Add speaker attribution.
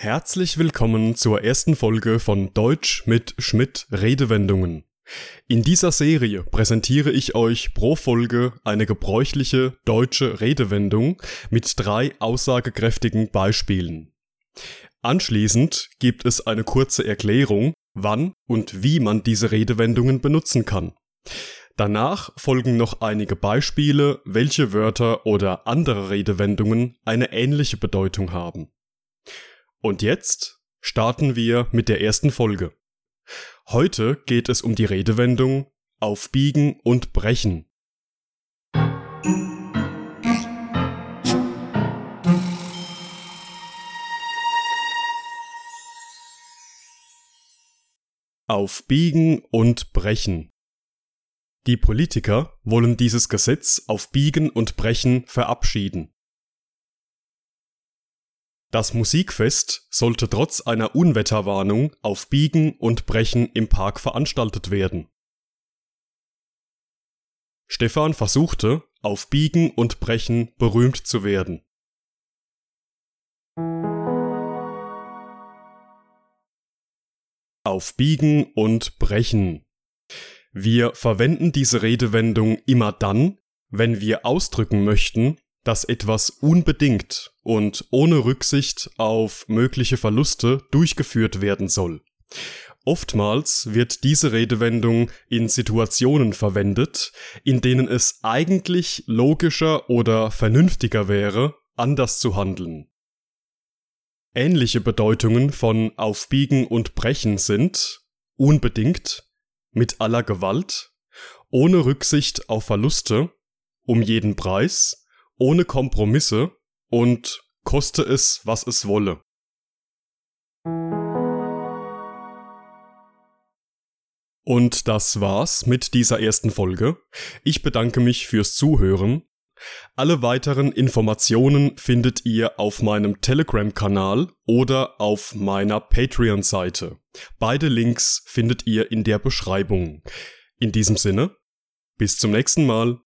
Speaker 1: Herzlich willkommen zur ersten Folge von Deutsch mit Schmidt Redewendungen. In dieser Serie präsentiere ich euch pro Folge eine gebräuchliche deutsche Redewendung mit drei aussagekräftigen Beispielen. Anschließend gibt es eine kurze Erklärung, wann und wie man diese Redewendungen benutzen kann. Danach folgen noch einige Beispiele, welche Wörter oder andere Redewendungen eine ähnliche Bedeutung haben. Und jetzt starten wir mit der ersten Folge. Heute geht es um die Redewendung aufbiegen und brechen. Aufbiegen und brechen. Die Politiker wollen dieses Gesetz auf Biegen und Brechen verabschieden. Das Musikfest sollte trotz einer Unwetterwarnung auf Biegen und Brechen im Park veranstaltet werden. Stefan versuchte, auf Biegen und Brechen berühmt zu werden. Auf Biegen und Brechen. Wir verwenden diese Redewendung immer dann, wenn wir ausdrücken möchten, dass etwas unbedingt und ohne Rücksicht auf mögliche Verluste durchgeführt werden soll. Oftmals wird diese Redewendung in Situationen verwendet, in denen es eigentlich logischer oder vernünftiger wäre, anders zu handeln. Ähnliche Bedeutungen von aufbiegen und brechen sind unbedingt, mit aller Gewalt, ohne Rücksicht auf Verluste, um jeden Preis ohne Kompromisse und koste es, was es wolle. Und das war's mit dieser ersten Folge. Ich bedanke mich fürs Zuhören. Alle weiteren Informationen findet ihr auf meinem Telegram-Kanal oder auf meiner Patreon-Seite. Beide Links findet ihr in der Beschreibung. In diesem Sinne, bis zum nächsten Mal.